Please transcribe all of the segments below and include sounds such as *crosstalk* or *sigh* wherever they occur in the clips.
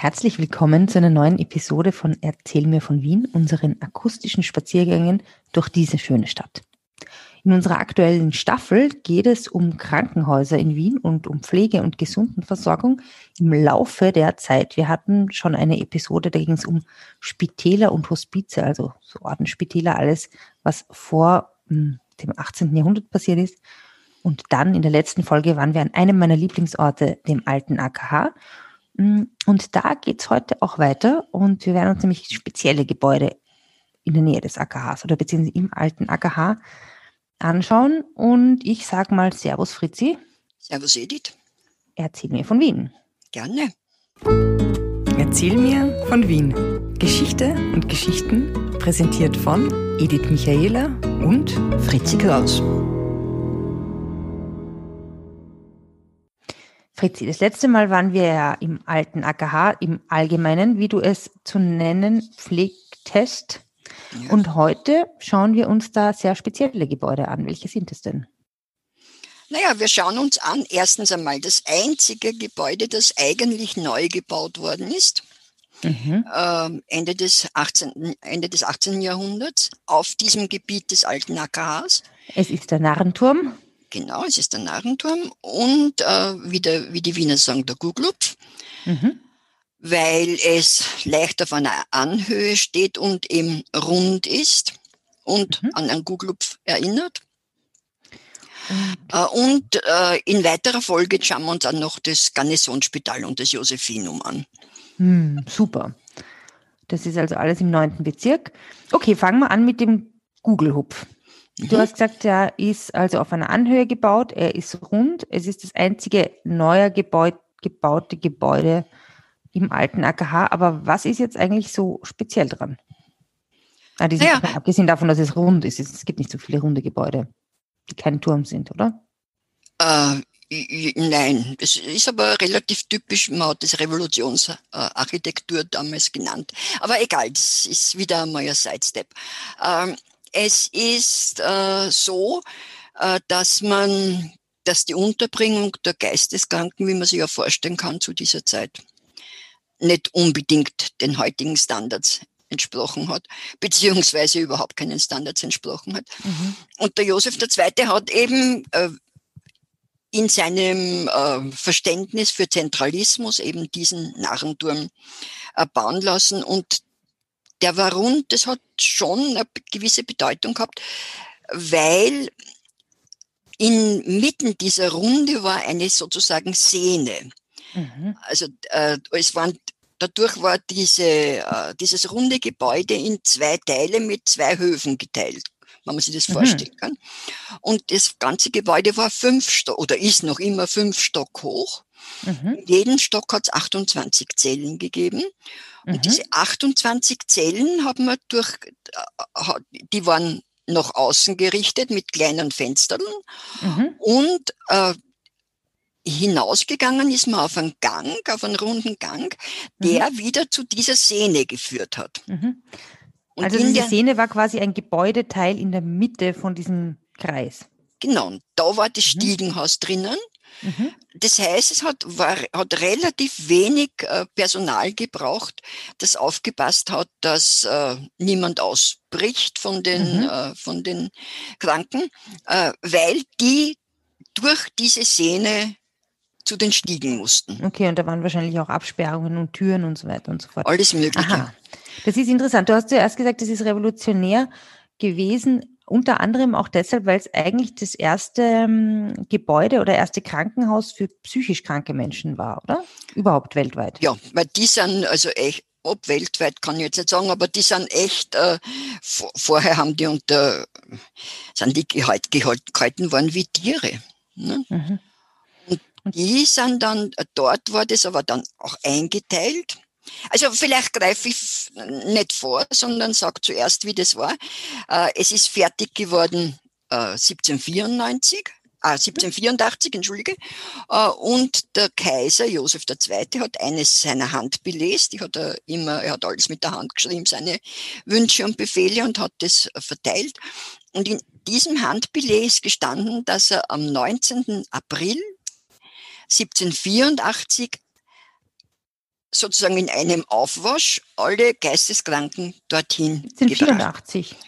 Herzlich willkommen zu einer neuen Episode von Erzähl mir von Wien, unseren akustischen Spaziergängen durch diese schöne Stadt. In unserer aktuellen Staffel geht es um Krankenhäuser in Wien und um Pflege und Gesundenversorgung im Laufe der Zeit. Wir hatten schon eine Episode, da ging es um Spitäler und Hospize, also so Ordensspitäler, alles, was vor hm, dem 18. Jahrhundert passiert ist. Und dann in der letzten Folge waren wir an einem meiner Lieblingsorte, dem alten AKH. Mm, und da geht's heute auch weiter und wir werden uns nämlich spezielle Gebäude in der Nähe des AKHs oder beziehungsweise im alten AKH anschauen. Und ich sage mal Servus Fritzi. Servus Edith. Erzähl mir von Wien. Gerne. Erzähl mir von Wien. Geschichte und Geschichten präsentiert von Edith Michaela und Fritzi Kraus. Fritzi, das letzte Mal waren wir ja im alten AKH, im Allgemeinen, wie du es zu nennen pflegtest. Ja. Und heute schauen wir uns da sehr spezielle Gebäude an. Welche sind es denn? Naja, wir schauen uns an, erstens einmal das einzige Gebäude, das eigentlich neu gebaut worden ist. Mhm. Äh, Ende, des 18., Ende des 18. Jahrhunderts auf diesem Gebiet des alten AKHs. Es ist der Narrenturm. Genau, es ist der Narrenturm und äh, wie, der, wie die Wiener sagen, der Guglupf, mhm. weil es leicht auf einer Anhöhe steht und eben rund ist und mhm. an einen Guglupf erinnert. Mhm. und äh, in weiterer Folge schauen wir uns dann noch das Garnisonsspital und das Josephinum an. Hm, super. Das ist also alles im neunten Bezirk. Okay, fangen wir an mit dem Gugelhupf. Du mhm. hast gesagt, er ist also auf einer Anhöhe gebaut, er ist rund, es ist das einzige neue Gebäude, gebaute Gebäude im alten AKH. Aber was ist jetzt eigentlich so speziell dran? Ah, ja. Abgesehen davon, dass es rund ist, es gibt nicht so viele runde Gebäude, die kein Turm sind, oder? Äh, Nein, das ist aber relativ typisch, man hat das Revolutionsarchitektur damals genannt. Aber egal, das ist wieder einmal ein Sidestep. Ähm, es ist äh, so, äh, dass man, dass die Unterbringung der Geisteskranken, wie man sich ja vorstellen kann zu dieser Zeit, nicht unbedingt den heutigen Standards entsprochen hat, beziehungsweise überhaupt keinen Standards entsprochen hat. Mhm. Und der Josef II. hat eben äh, in seinem äh, Verständnis für Zentralismus eben diesen Narrenturm äh, bauen lassen und der war rund, das hat schon eine gewisse Bedeutung gehabt, weil inmitten dieser Runde war eine sozusagen Sehne. Mhm. Also äh, es waren dadurch war diese, äh, dieses runde Gebäude in zwei Teile mit zwei Höfen geteilt, wenn man sich das mhm. vorstellen kann. Und das ganze Gebäude war fünf Stock oder ist noch immer fünf Stock hoch. Mhm. In jedem Stock hat es 28 Zellen gegeben. Und mhm. diese 28 Zellen haben wir durch, äh, die waren nach außen gerichtet mit kleinen Fenstern. Mhm. Und äh, hinausgegangen ist man auf einen Gang, auf einen runden Gang, der mhm. wieder zu dieser Sehne geführt hat. Mhm. also diese Sehne war quasi ein Gebäudeteil in der Mitte von diesem Kreis. Genau, da war das. Stiegenhaus drinnen. Mhm. Das heißt, es hat, war, hat relativ wenig äh, Personal gebraucht, das aufgepasst hat, dass äh, niemand ausbricht von den, mhm. äh, von den Kranken, äh, weil die durch diese Szene zu den Stiegen mussten. Okay, und da waren wahrscheinlich auch Absperrungen und Türen und so weiter und so fort. Alles Mögliche. Aha. Das ist interessant. Du hast zuerst gesagt, das ist revolutionär gewesen. Unter anderem auch deshalb, weil es eigentlich das erste ähm, Gebäude oder erste Krankenhaus für psychisch kranke Menschen war, oder? Überhaupt weltweit. Ja, weil die sind also echt, ob weltweit kann ich jetzt nicht sagen, aber die sind echt, äh, vor, vorher haben die unter, sind die gehalt, gehalten worden wie Tiere. Ne? Mhm. Und die sind dann, dort war das aber dann auch eingeteilt also vielleicht greife ich nicht vor, sondern sage zuerst, wie das war. Äh, es ist fertig geworden 1794. Ah, 1784, entschuldige. Äh, und der Kaiser Josef II. hat eines seiner Handbelegs, die hat er immer, er hat alles mit der Hand geschrieben, seine Wünsche und Befehle und hat das verteilt. Und in diesem Handbeleg ist gestanden, dass er am 19. April 1784 sozusagen in einem Aufwasch alle Geisteskranken dorthin 1784. gebracht.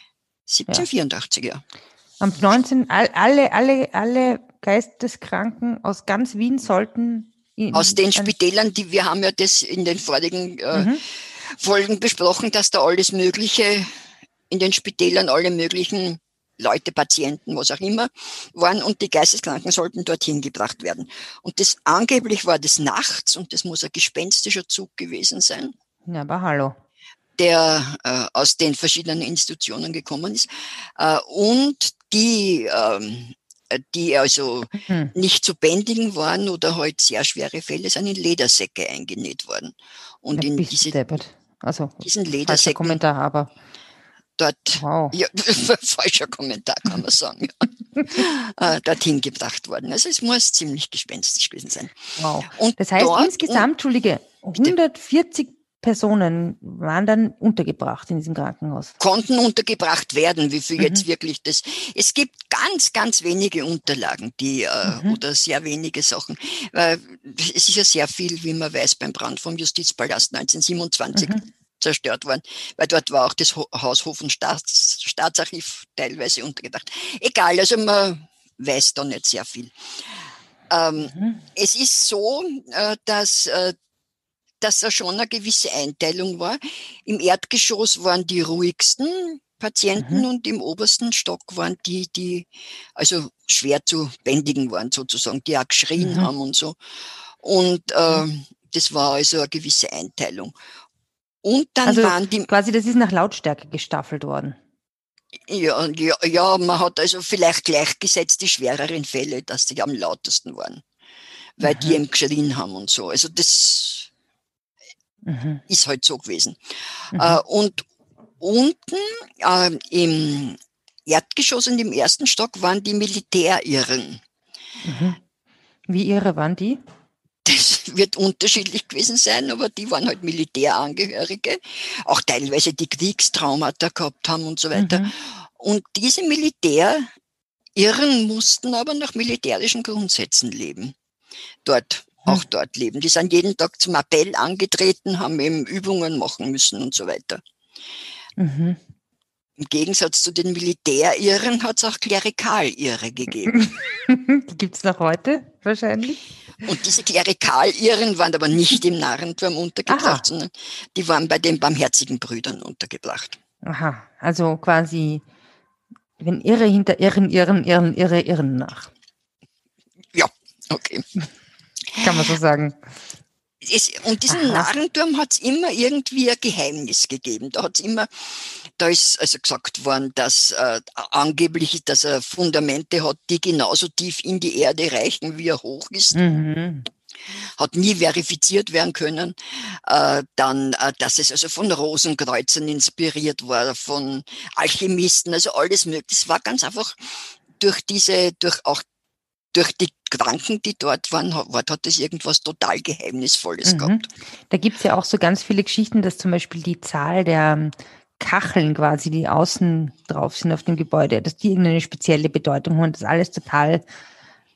1784, ja. Am 19. alle, alle, alle Geisteskranken aus ganz Wien sollten in, aus den Spitälern, die wir haben ja das in den vorigen äh, mhm. Folgen besprochen, dass da alles Mögliche in den Spitälern alle möglichen Leute, Patienten, was auch immer, waren und die Geisteskranken sollten dorthin gebracht werden. Und das angeblich war das nachts und das muss ein gespenstischer Zug gewesen sein. Ja, aber hallo. Der äh, aus den verschiedenen Institutionen gekommen ist. Äh, und die, ähm, die also mhm. nicht zu bändigen waren oder halt sehr schwere Fälle, sind in Ledersäcke eingenäht worden. Und ja, in diese, also, diesen Ledersäcken. Kommentar, aber dort, wow. ja, *laughs* falscher Kommentar kann man sagen, ja, *laughs* äh, dorthin gebracht worden. Also es muss ziemlich gespenstisch gewesen sein. Wow. Und das heißt insgesamt, Entschuldige, 140 Personen waren dann untergebracht in diesem Krankenhaus. Konnten untergebracht werden, wie viel mhm. jetzt wirklich das. Es gibt ganz, ganz wenige Unterlagen, die äh, mhm. oder sehr wenige Sachen. Äh, es ist ja sehr viel, wie man weiß, beim Brand vom Justizpalast 1927. Mhm zerstört worden, weil dort war auch das Haushof- und Staats, Staatsarchiv teilweise untergebracht. Egal, also man weiß da nicht sehr viel. Ähm, mhm. Es ist so, äh, dass, äh, dass da schon eine gewisse Einteilung war. Im Erdgeschoss waren die ruhigsten Patienten mhm. und im obersten Stock waren die, die also schwer zu bändigen waren sozusagen, die auch geschrien mhm. haben und so. Und äh, das war also eine gewisse Einteilung. Und dann also waren die. Quasi, das ist nach Lautstärke gestaffelt worden. Ja, ja, ja, man hat also vielleicht gleichgesetzt die schwereren Fälle, dass die am lautesten waren. Weil mhm. die eben geschrien haben und so. Also das mhm. ist halt so gewesen. Mhm. Äh, und unten äh, im Erdgeschoss und im ersten Stock waren die Militärirren. Mhm. Wie irre waren die? Wird unterschiedlich gewesen sein, aber die waren halt Militärangehörige, auch teilweise die Kriegstraumata gehabt haben und so weiter. Mhm. Und diese Militärirren mussten aber nach militärischen Grundsätzen leben. Dort, mhm. auch dort leben. Die sind jeden Tag zum Appell angetreten, haben eben Übungen machen müssen und so weiter. Mhm. Im Gegensatz zu den Militärirren hat es auch Klerikalirre gegeben. *laughs* Die gibt es noch heute wahrscheinlich? Und diese Klerikalirren waren aber nicht im Narrenturm untergebracht, Aha. sondern die waren bei den barmherzigen Brüdern untergebracht. Aha, also quasi, wenn Irre hinter Irren, Irren, Irren, Irre, Irren nach. Ja, okay. Kann man so sagen. Es, und diesen Aha. Narrenturm hat es immer irgendwie ein Geheimnis gegeben. Da hat es immer, da ist also gesagt worden, dass äh, angeblich, dass er Fundamente hat, die genauso tief in die Erde reichen, wie er hoch ist. Mhm. Hat nie verifiziert werden können. Äh, dann, äh, dass es also von Rosenkreuzern inspiriert war, von Alchemisten, also alles mögliche. Das war ganz einfach durch diese, durch auch durch die Kranken, die dort waren, hat, hat es irgendwas total Geheimnisvolles mhm. gehabt. Da gibt es ja auch so ganz viele Geschichten, dass zum Beispiel die Zahl der ähm, Kacheln quasi, die außen drauf sind auf dem Gebäude, dass die irgendeine spezielle Bedeutung haben. Das alles total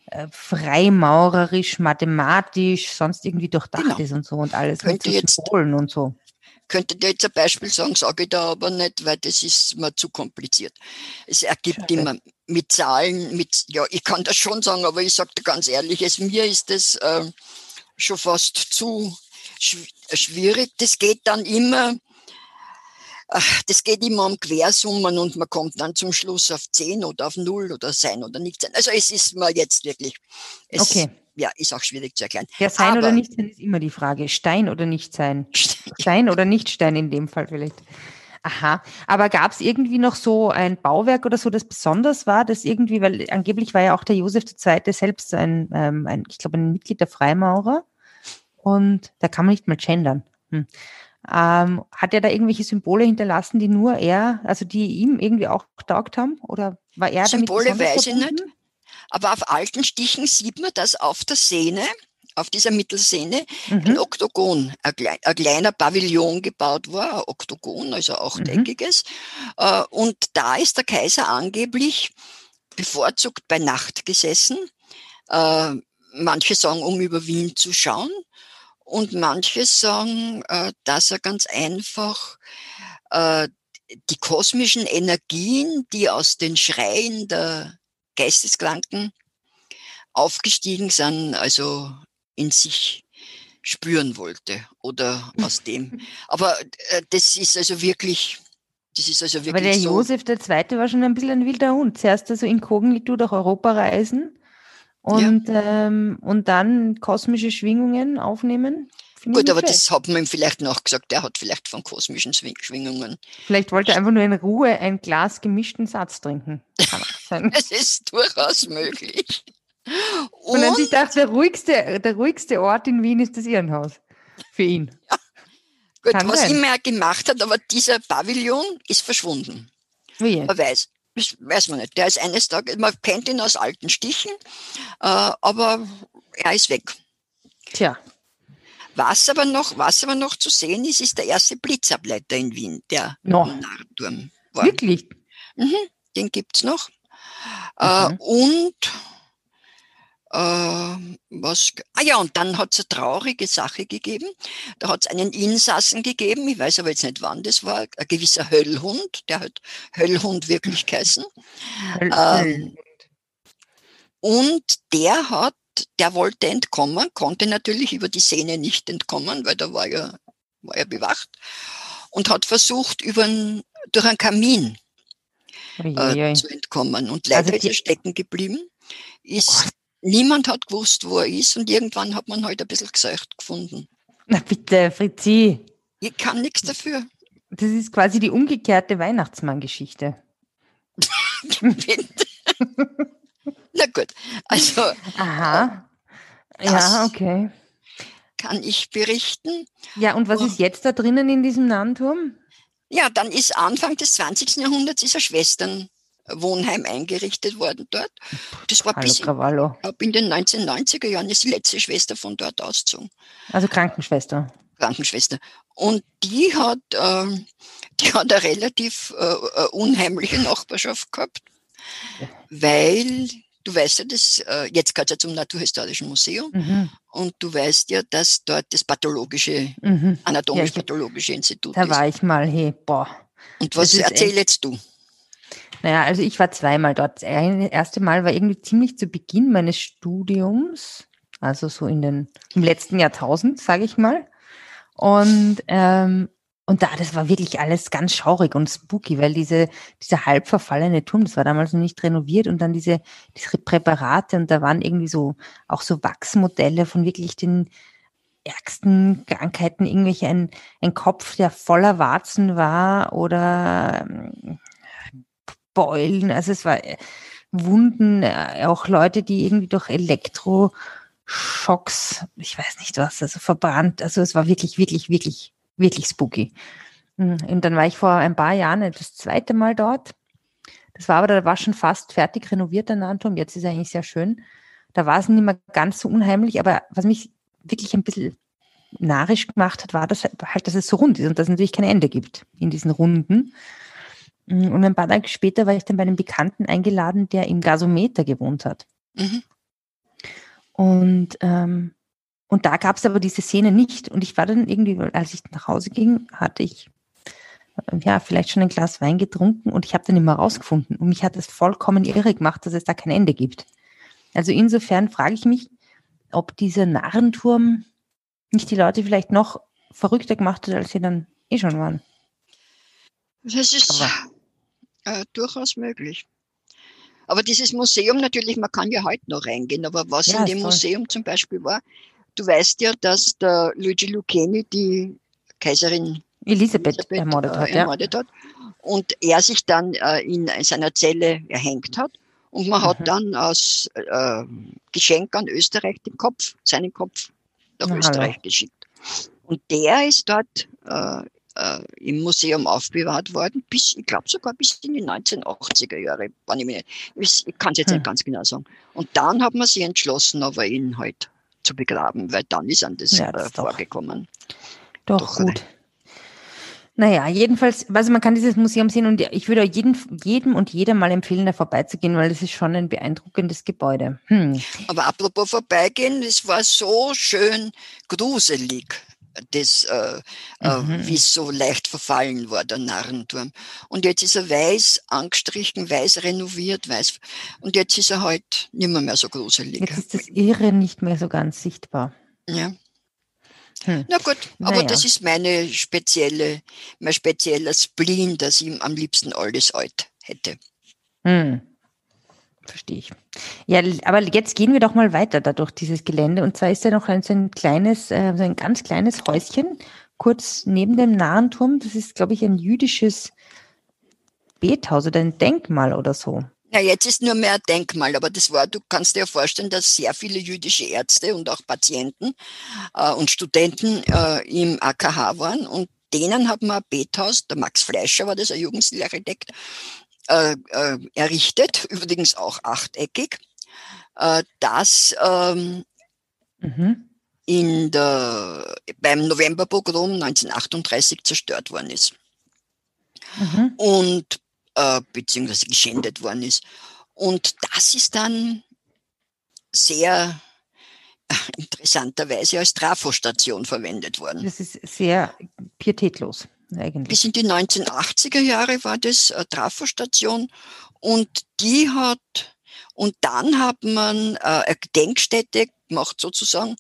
äh, freimaurerisch, mathematisch, sonst irgendwie durchdacht genau. ist und so und alles Könnte mit so Symbolen und so. Könnte dir jetzt ein Beispiel sagen, sage ich da aber nicht, weil das ist mir zu kompliziert. Es ergibt Schade. immer mit Zahlen, mit, ja, ich kann das schon sagen, aber ich sage dir ganz ehrlich, es, mir ist das äh, schon fast zu schwierig. Das geht dann immer, das geht immer um Quersummen und man kommt dann zum Schluss auf 10 oder auf 0 oder sein oder nicht sein. Also es ist mir jetzt wirklich, okay. Ja, ist auch schwierig zu erklären. Ja, sein Aber, oder nicht sein ist immer die Frage. Stein oder nicht sein. *laughs* Stein oder nicht Stein in dem Fall vielleicht. Aha, aber gab es irgendwie noch so ein Bauwerk oder so, das besonders war, das irgendwie, weil angeblich war ja auch der Josef II. selbst ein, ähm, ein ich glaube, ein Mitglied der Freimaurer und da kann man nicht mal gendern. Hm. Ähm, hat er da irgendwelche Symbole hinterlassen, die nur er, also die ihm irgendwie auch getaugt haben? Oder war er Symbole damit weiß ich nicht. Aber auf alten Stichen sieht man, dass auf der Sehne, auf dieser Mittelsehne, mhm. ein Oktogon, ein, klein, ein, kleiner Pavillon gebaut war, ein Oktogon, also achteckiges. Mhm. Äh, und da ist der Kaiser angeblich bevorzugt bei Nacht gesessen. Äh, manche sagen, um über Wien zu schauen. Und manche sagen, äh, dass er ganz einfach die kosmischen Energien, die aus den Schreien der Geisteskranken aufgestiegen sind, also in sich spüren wollte oder aus dem. *laughs* Aber äh, das ist also wirklich, das ist also wirklich Aber der so. Josef II. war schon ein bisschen ein wilder Hund. Zuerst also inkognito durch Europa reisen und, ja. ähm, und dann kosmische Schwingungen aufnehmen. Gut, aber das hat man ihm vielleicht nachgesagt. Der hat vielleicht von kosmischen Schwingungen. Vielleicht wollte er einfach nur in Ruhe ein Glas gemischten Satz trinken. Es *laughs* ist durchaus möglich. Und, und dann sich dachte, der ruhigste, der ruhigste Ort in Wien ist das Irrenhaus. Für ihn. *laughs* Ja. Gut, Kann was sein. immer er gemacht hat, aber dieser Pavillon ist verschwunden. Wie? Man weiß. Das weiß man nicht. Der ist eines Tages, man kennt ihn aus alten Stichen, äh, aber er ist weg. Tja. Was aber noch, was aber noch zu sehen ist, ist der erste Blitzableiter in Wien, der no. Nardturm war. Wirklich? Mhm, den gibt's noch. Äh, mhm. Äh, und äh, was, ah ja, und dann hat es eine traurige Sache gegeben. Da hat es einen Insassen gegeben, ich weiß aber jetzt nicht wann das war, ein gewisser Höllhund, der hat Höllhund wirklich geheißen. Ähm, und der hat, der wollte entkommen, konnte natürlich über die Sehne nicht entkommen, weil da war er, war er bewacht und hat versucht, über ein, durch einen Kamin äh, zu entkommen. Und leider also ist er stecken geblieben, ist niemand hat gewusst, wo er ist und irgendwann hat man halt ein bisschen gesucht gefunden. Na bitte, Fritzi. Ich kann nichts dafür. Das ist quasi die umgekehrte Weihnachtsmann-Geschichte. *laughs* Na gut, also. Aha. Ja, okay. Kann ich berichten. Ja, und was oh. ist jetzt da drinnen in diesem Nahenturm? Ja, dann ist Anfang des 20. Jahrhunderts ist er Schwestern Wohnheim eingerichtet worden dort. Das war Hallo, bis in, in den 1990er Jahren ist die letzte Schwester von dort ausgezogen. Also Krankenschwester. Krankenschwester. Und die hat, äh, die hat eine relativ äh, äh, unheimliche Nachbarschaft gehabt, ja. Weil du weißt ja, das, äh, jetzt gehört ja zum Naturhistorischen Museum mhm. und du weißt ja, dass dort das pathologische, mhm. anatomisch-pathologische ja, Institut da ist. Da war ich mal, hey, boah. Und was erzähl jetzt du? Naja, also ich war zweimal dort. Das erste Mal war irgendwie ziemlich zu Beginn meines Studiums, also so in den, im letzten Jahrtausend, sage ich mal. Und, ähm, und da, das war wirklich alles ganz schaurig und spooky, weil diese, dieser halb verfallene Turm, das war damals noch nicht renoviert und dann diese, diese Präparate und da waren irgendwie so, auch so Wachsmodelle von wirklich den ärgsten Krankheiten, irgendwelche, ein, ein Kopf, der voller Warzen war oder ähm, Beulen, also es war äh, Wunden, äh, auch Leute, die irgendwie durch Elektroschocks, ich weiß nicht was, also verbrannt, also es war wirklich, wirklich, wirklich, wirklich spooky. Hm, und dann war ich vor ein paar Jahren das zweite Mal dort. Das war aber, da war schon fast fertig renoviert, der Nanturm. Jetzt ist er eigentlich sehr schön. Da war es nicht mehr ganz so unheimlich, aber was mich wirklich ein bisschen narrisch gemacht hat, war das halt, dass es so rund ist und dass es natürlich kein Ende gibt in diesen Runden. Mm, und ein paar Tage später war ich dann bei einem Bekannten eingeladen, der im Gasometer gewohnt hat. Mhm. Und, ähm, und da gab es aber diese Szene nicht. Und ich war dann irgendwie, als ich nach Hause ging, hatte ich äh, ja vielleicht schon ein Glas Wein getrunken und ich habe dann immer rausgefunden. Und mich hat es vollkommen irre gemacht, dass es da kein Ende gibt. Also insofern frage ich mich, ob dieser Narrenturm nicht die Leute vielleicht noch verrückter gemacht hat, als sie dann eh schon waren. Das ist, äh, durchaus möglich. Aber dieses Museum natürlich, man kann ja heute noch reingehen, aber was ja, in dem Museum zum Beispiel war, du weißt ja, dass der Luigi Lucchini die Kaiserin Elisabeth, Elisabeth ermordet, äh, hat, ermordet hat. Und er sich dann äh, in seiner Zelle erhängt hat. Und man mhm. hat dann als äh, Geschenk an Österreich den Kopf, seinen Kopf nach Na, Österreich hallo. geschickt. Und der ist dort äh, äh, im Museum aufbewahrt worden, bis, ich glaube sogar bis in die 1980er Jahre, ich, ich kann es jetzt hm. nicht ganz genau sagen. Und dann hat man sich entschlossen, aber ihn halt zu begraben, weil dann ist an das, ja, äh, vorgekommen. Doch, doch gut. Naja, jedenfalls, also man kann dieses Museum sehen und ich würde jedem, jedem und jeder mal empfehlen, da vorbeizugehen, weil es ist schon ein beeindruckendes Gebäude. Hm. Aber apropos vorbeigehen, es war so schön gruselig, das, äh, äh mhm. wie es so leicht verfallen war, der Narrenturm. Und jetzt ist er weiß angestrichen, weiß renoviert, weiß. Und jetzt ist er halt nicht mehr, mehr so gruselig. Jetzt ist das Irre nicht mehr so ganz sichtbar. Ja. Hm. Na gut, aber naja. das ist meine spezielle, mein spezieller Spleen, dass ich am liebsten alles alt hätte. Hm. Verstehe ich. Ja, aber jetzt gehen wir doch mal weiter da durch dieses Gelände. Und zwar ist ja noch ein, so ein kleines, äh, so ein ganz kleines Häuschen, kurz neben dem Narrenturm. Das ist, glaube ich, ein jüdisches Bethaus oder ein Denkmal oder so. Ja, jetzt ist nur mehr ein Denkmal, aber das war, du kannst dir vorstellen, dass sehr viele jüdische Ärzte und auch Patienten äh, und Studenten äh, im AKH waren und denen haben wir ein Bethaus, der Max Fleischer war das, ein Jugendstilarchitekt, äh, äh, errichtet, übrigens auch achteckig, äh, das ähm, mhm. in der, beim Novemberpogrom 1938 zerstört worden ist. Mhm. Und äh, beziehungsweise geschändet worden ist. Und das ist dann sehr äh, interessanterweise als Trafostation verwendet worden. Das ist sehr pietätlos eigentlich. Bis in die 1980er Jahre war das eine Trafostation und die hat, und dann hat man äh, eine Gedenkstätte gemacht sozusagen.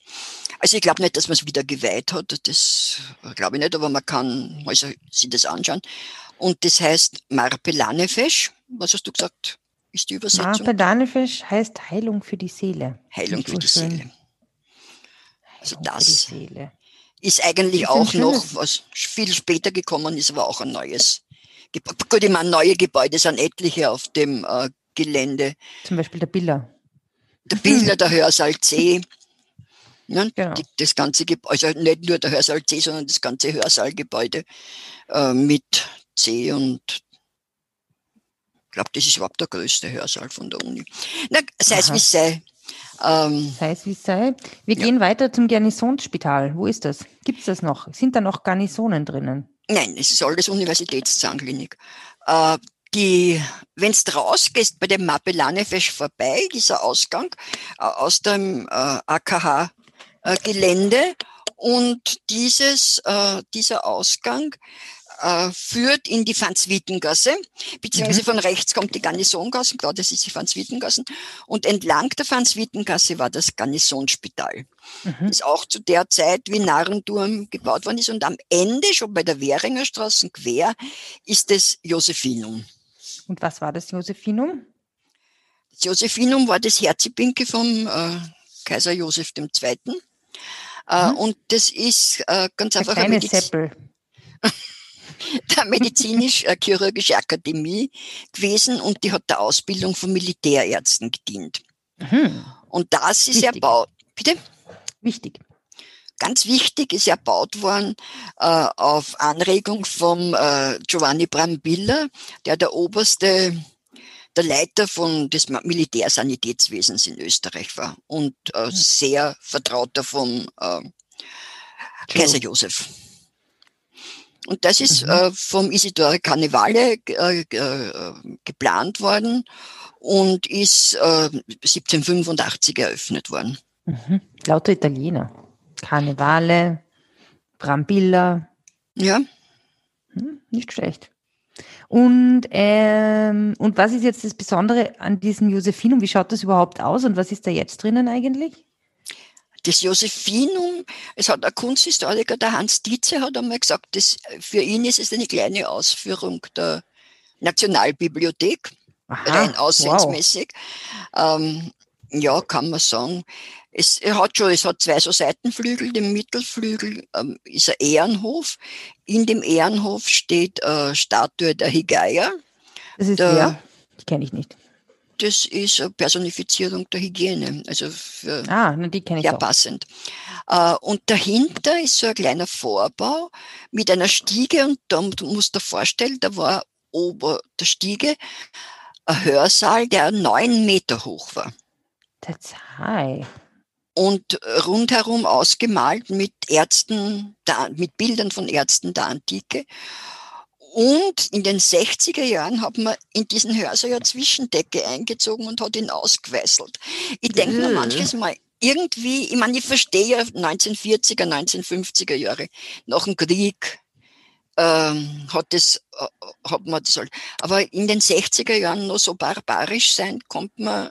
Also ich glaube nicht, dass man es wieder geweiht hat, das glaube ich nicht, aber man kann also sich das anschauen. Und das heißt Marpelanefesh. Was hast du gesagt? Ist die Übersetzung? Marpelanefesh heißt Heilung für die Seele. Heilung für die Seele. Also das ist eigentlich ist auch noch, was viel später gekommen ist, aber auch ein neues Gebäude. Gut, ich meine, neue Gebäude sind etliche auf dem äh, Gelände. Zum Beispiel der Biller. Der Biller, der Hörsaal C. Ja, genau. die, das ganze Gebäude, also nicht nur der Hörsaal C, sondern das ganze Hörsaalgebäude äh, mit C und ich glaube, das ist überhaupt der größte Hörsaal von der Uni. Na, sei es wie sei. Ähm, sei es wie es sei. Wir ja. gehen weiter zum Garnisonsspital. Wo ist das? Gibt es das noch? Sind da noch Garnisonen drinnen? Nein, es ist alles Universitätszahnklinik. Äh, die, wenn du rausgehst bei dem Mapellanefesch vorbei, dieser Ausgang äh, aus dem äh, AKH-Gelände äh, und dieses, äh, dieser Ausgang äh, führt in die Franz-Witten-Gasse, beziehungsweise mhm. von rechts kommt die Garnisongasse, klar, das ist die Franz-Witten-Gassen, und entlang der Franz-Witten-Gasse war das Garnisonsspital. Mhm. Das auch zu der Zeit wie Narrenturm gebaut worden ist und am Ende, schon bei der Währinger Straße quer, ist das Josephinum. Und was war das Josephinum? Das Josephinum war das Herzipinke vom äh, Kaiser Joseph II. Äh, mhm. Und das ist äh, ganz einfach ein Seppel. *laughs* der medizinisch-chirurgische Akademie gewesen und die hat der Ausbildung von Militärärzten gedient. Mhm. Und das ist wichtig. erbaut. Bitte? Wichtig. Ganz wichtig ist erbaut worden äh, auf Anregung von äh, Giovanni Brambilla, der der oberste der Leiter von des Militärsanitätswesens in Österreich war und äh, mhm. sehr vertrauter vom äh, Kaiser Josef. Und das ist mhm. äh, vom Isidore Carnevale äh, äh, geplant worden und ist äh, 1785 eröffnet worden. Mhm. Lauter Italiener. Carnevale, Brambilla. Ja. Hm, nicht schlecht. Und, ähm, und was ist jetzt das Besondere an diesem Josephinum? Wie schaut das überhaupt aus und was ist da jetzt drinnen eigentlich? Das Josephinum, es hat ein Kunsthistoriker, der Hans Dietze, hat einmal gesagt, das, für ihn ist es eine kleine Ausführung der Nationalbibliothek, Aha, rein aussehensmäßig. Wow. Ähm, ja, kann man sagen. Es hat schon, es hat zwei so Seitenflügel, dem Mittelflügel ähm, ist ein Ehrenhof. In dem Ehrenhof steht äh, Statue der Higaya. Das ist der, wer? Die kenne ich nicht das ist eine Personifizierung der Hygiene, also ah, die kenne ich sehr auch. passend. Äh, und dahinter ist so ein kleiner Vorbau mit einer Stiege und da musst du dir vorstellen, da war ober der Stiege ein Hörsaal, der neun Meter hoch war. That's high. und rundherum ausgemalt mit Ärzten, mit Bildern von Ärzten der Antike. Und in den 60er Jahren hat man in diesen Hörsaal ja Zwischendecke eingezogen und hat ihn ausgeweißelt. Ich denke mir manches Mal, irgendwie, ich meine, ich verstehe ja 1940er, 1950er Jahre, nach dem Krieg, ähm, hat das, äh, hat man das halt. Aber in den 60er Jahren noch so barbarisch sein, kommt man,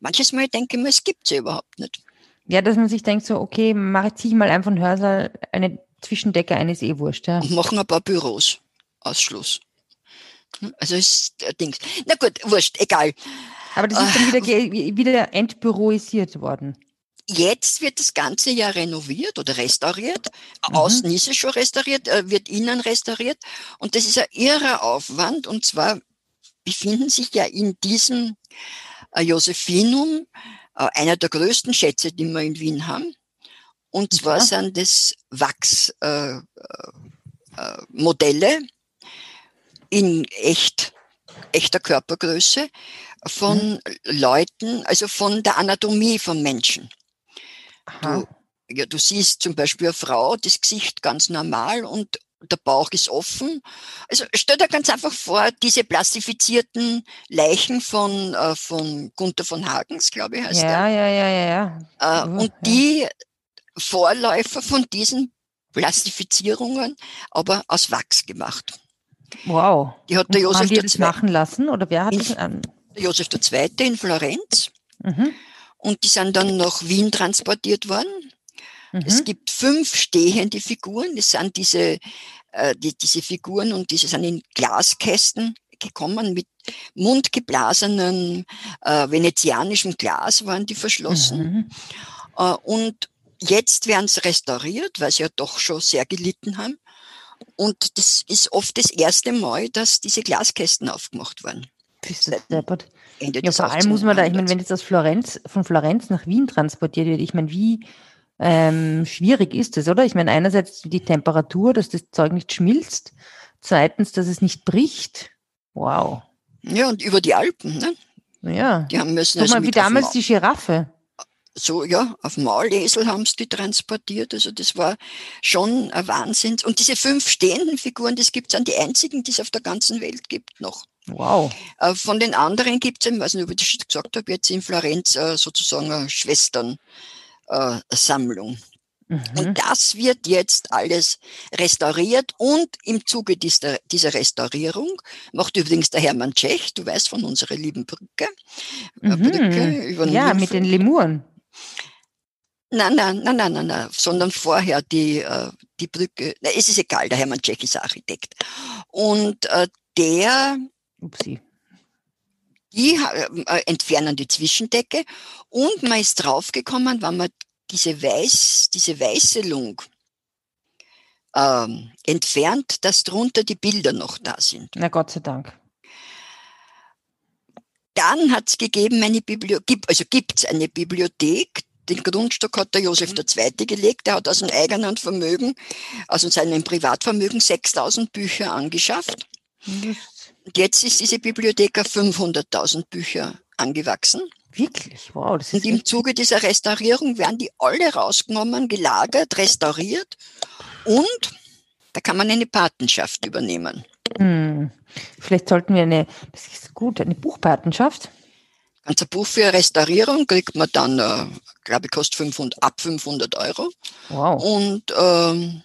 manches Mal denke ich mir, es gibt es ja überhaupt nicht. Ja, dass man sich denkt so, okay, mache ich mal einfach einen Hörsaal, eine Zwischendecke eines eh wurscht, ja. Und machen ein paar Büros. Ausschluss. Also ist der Ding. Na gut, wurscht, egal. Aber das ist dann wieder, äh, wieder entbüroisiert worden. Jetzt wird das ganze Jahr renoviert oder restauriert. Mhm. Außen ist es schon restauriert, äh, wird innen restauriert. Und das ist ein irrer Aufwand. Und zwar befinden sich ja in diesem äh, Josephinum einer der größten Schätze, die wir in Wien haben. Und zwar ja. sind das Wachsmodelle äh, in echt, echter Körpergröße von mhm. Leuten, also von der Anatomie von Menschen. Du, ja, du siehst zum Beispiel eine Frau, das Gesicht ganz normal und der Bauch ist offen. Also stell dir ganz einfach vor, diese plastifizierten Leichen von, äh, von Gunther von Hagens, glaube ich, heißt ja, der. Ja, ja, ja, ja. Äh, uh, und die ja. Vorläufer von diesen Plastifizierungen, aber aus Wachs gemacht. Wow. Die hat der Josef haben die das machen lassen oder wer hat das an? Josef II. in Florenz. Mhm. Und die sind dann nach Wien transportiert worden. Mhm. Es gibt fünf stehende Figuren. Das sind diese, äh, die, diese Figuren und diese sind in Glaskästen gekommen mit mundgeblasenem äh, venezianischem Glas waren die verschlossen. Mhm. Äh, und jetzt werden sie restauriert, weil sie ja doch schon sehr gelitten haben. Und das ist oft das erste Mal, dass diese Glaskästen aufgemacht werden. Bist du deppert. Ja, vor allem muss man da, ich meine, wenn jetzt aus Florenz, von Florenz nach Wien transportiert wird, ich meine, wie ähm, schwierig ist das, oder? Ich meine, einerseits die Temperatur, dass das Zeug nicht schmilzt, zweitens, dass es nicht bricht. Wow. Ja, und über die Alpen, ne? Ja. Die haben müssen Guck also mal, wie damals die Giraffe so, ja, auf Maulesel haben sie die transportiert. Also das war schon ein Wahnsinn. Und diese fünf stehenden Figuren, das gibt es an die einzigen, die es auf der ganzen Welt gibt noch. Wow. Äh, von den anderen gibt es, ich weiß nicht, ob ich das gesagt habe, jetzt in Florenz äh, sozusagen eine Schwesternsammlung. Mhm. Und das wird jetzt alles restauriert und im Zuge dieser, dieser Restaurierung macht übrigens der Hermann Tschech, du weißt von unserer lieben Brücke, äh, mhm. Brücke über Ja, Hilfe. mit den Lemuren. Nein, nein, nein, nein, nein, nein, sondern vorher die, äh, die Brücke. Na, es ist egal, der Hermann Tschech ist Architekt. Und äh, der, Upsi. die äh, entfernen die Zwischendecke und man ist draufgekommen, wenn man diese Weiß, diese Weißelung ähm, entfernt, dass drunter die Bilder noch da sind. Na Gott sei Dank. Dann hat es gegeben eine Bibliothek, also gibt es eine Bibliothek, den Grundstock hat der Josef II. Mhm. gelegt. Er hat aus dem eigenen Vermögen, also seinem Privatvermögen, 6000 Bücher angeschafft. Und jetzt ist diese Bibliothek auf 500.000 Bücher angewachsen. Wirklich? Wow. Das ist Und im Zuge dieser Restaurierung werden die alle rausgenommen, gelagert, restauriert und da kann man eine Patenschaft übernehmen. Hm. Vielleicht sollten wir eine, das ist gut, eine Buchpatenschaft. Ganz ein Buch für Restaurierung kriegt man dann, äh, glaube ich, kostet 500, ab 500 Euro. Wow. Und ähm,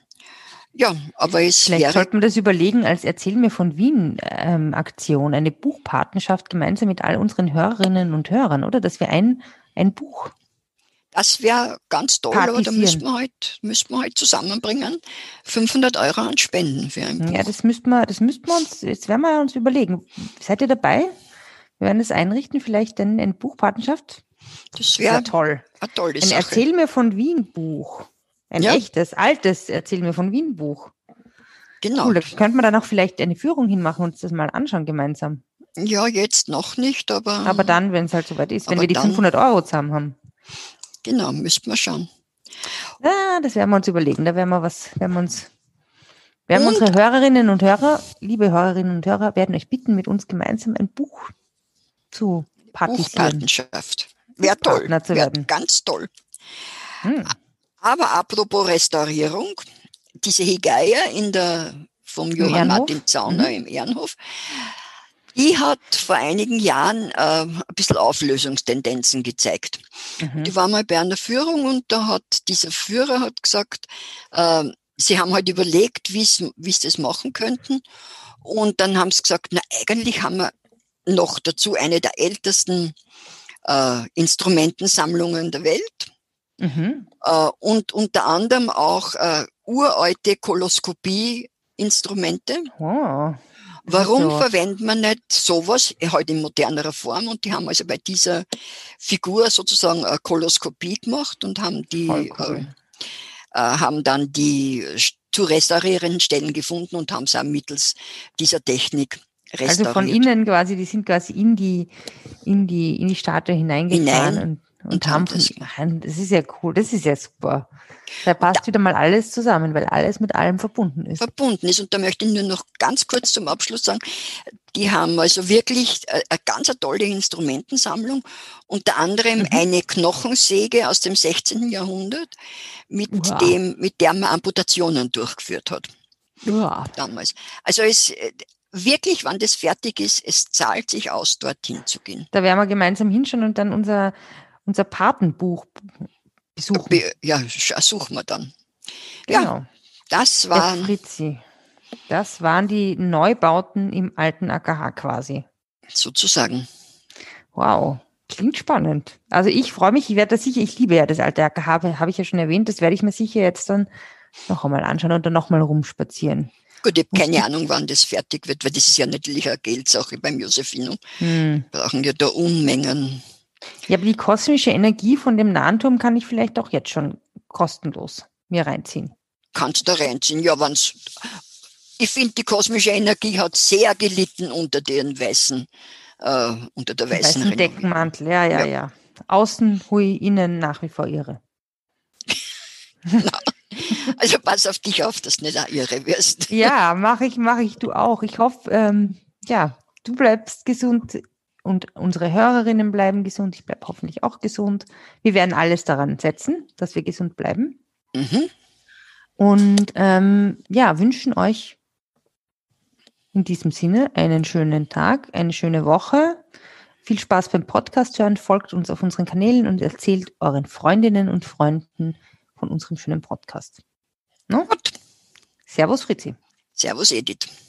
ja, aber es Vielleicht wäre, sollte man das überlegen als Erzähl mir von Wien ähm, Aktion, eine Buchpartnerschaft gemeinsam mit all unseren Hörerinnen und Hörern, oder? Dass wir ein, ein Buch. Das wäre ganz toll, aber da müssten wir halt, müssten wir halt zusammenbringen. 500 Euro an Spenden für ein Buch. Ja, das müssten wir, das müssten wir uns, jetzt werden wir uns überlegen. Seid ihr dabei? Wir werden es einrichten, vielleicht eine, eine Buchpartnerschaft. Das wäre wär toll. Eine tolle ein Erzähl mir von Wien Buch. Ein ja. echtes, altes Erzähl mir von Wien Buch. Genau. Cool, da könnte man dann auch vielleicht eine Führung hinmachen und uns das mal anschauen gemeinsam. Ja, jetzt noch nicht, aber. Aber dann, wenn es halt soweit ist, wenn wir die dann, 500 Euro zusammen haben. Genau, müssten wir schauen. Ja, das werden wir uns überlegen. Da werden wir was, werden wir uns werden und, unsere Hörerinnen und Hörer, liebe Hörerinnen und Hörer, werden euch bitten, mit uns gemeinsam ein Buch zu partisieren. Buchpartnerschaft. Wäre toll. Wäre ganz toll. Hm. Aber apropos Restaurierung, diese Hegeier in der, vom Johann Martin Zauner mhm. im Ehrenhof, die hat vor einigen Jahren äh, ein bisschen Auflösungstendenzen gezeigt. Mhm. Die war mal bei einer Führung und da hat dieser Führer hat gesagt, äh, sie haben halt überlegt, wie sie das machen könnten. Und dann haben sie gesagt, na eigentlich haben wir noch dazu eine der ältesten äh, Instrumentensammlungen der Welt. Mhm. Äh, und unter anderem auch äh, uralte Koloskopie-Instrumente. Oh. Warum so. verwendet man nicht sowas, halt in modernerer Form? Und die haben also bei dieser Figur sozusagen eine Koloskopie gemacht und haben die, cool. äh, äh, haben dann die zu restaurierenden Stellen gefunden und haben es auch mittels dieser Technik restauriert. Also von innen quasi, die sind quasi in die, in die, in die Statue hineingefahren Hinein. und und, haben das, das ist ja cool, das ist ja super. Da passt da, wieder mal alles zusammen, weil alles mit allem verbunden ist. Verbunden ist. Und da möchte ich nur noch ganz kurz zum Abschluss sagen, die haben also wirklich äh, eine ganz tolle Instrumentensammlung, unter anderem mhm. eine Knochensäge aus dem 16. Jahrhundert, mit wow. dem, mit der man Amputationen durchgeführt hat. Ja. Damals. Also es, äh, wirklich, wann das fertig ist, es zahlt sich aus, dorthin zu gehen. Da werden wir gemeinsam hinschauen und dann unser unser Patenbuch besuchen. Ja, suchen wir dann. Genau. Ja, das waren. Fritzi. Das waren die Neubauten im alten AKH quasi. Sozusagen. Wow. Klingt spannend. Also ich freue mich, ich werde das sicher, ich liebe ja das alte AKH, habe ich ja schon erwähnt, das werde ich mir sicher jetzt dann noch einmal anschauen und dann nochmal rumspazieren. Gut, ich habe keine Ahnung, wann das fertig wird, weil das ist ja natürlich eine Geldsache beim Josephino. Hm. Brauchen ja da Unmengen ja, aber die kosmische Energie von dem Nahenturm kann ich vielleicht auch jetzt schon kostenlos mir reinziehen. Kannst du reinziehen, ja, wenn's. Ich finde, die kosmische Energie hat sehr gelitten unter den weißen, äh, unter der weißen, weißen Deckenmantel, ja, ja, ja, ja. Außen hui, innen nach wie vor irre. *laughs* also pass auf dich auf, dass du nicht auch irre wirst. Ja, mache ich, mache ich, du auch. Ich hoffe, ähm, ja, du bleibst gesund und unsere Hörerinnen bleiben gesund. Ich bleibe hoffentlich auch gesund. Wir werden alles daran setzen, dass wir gesund bleiben. Mhm. Und ähm, ja, wünschen euch in diesem Sinne einen schönen Tag, eine schöne Woche. Viel Spaß beim Podcast hören, folgt uns auf unseren Kanälen und erzählt euren Freundinnen und Freunden von unserem schönen Podcast. No? Servus Fritzi. Servus Edith.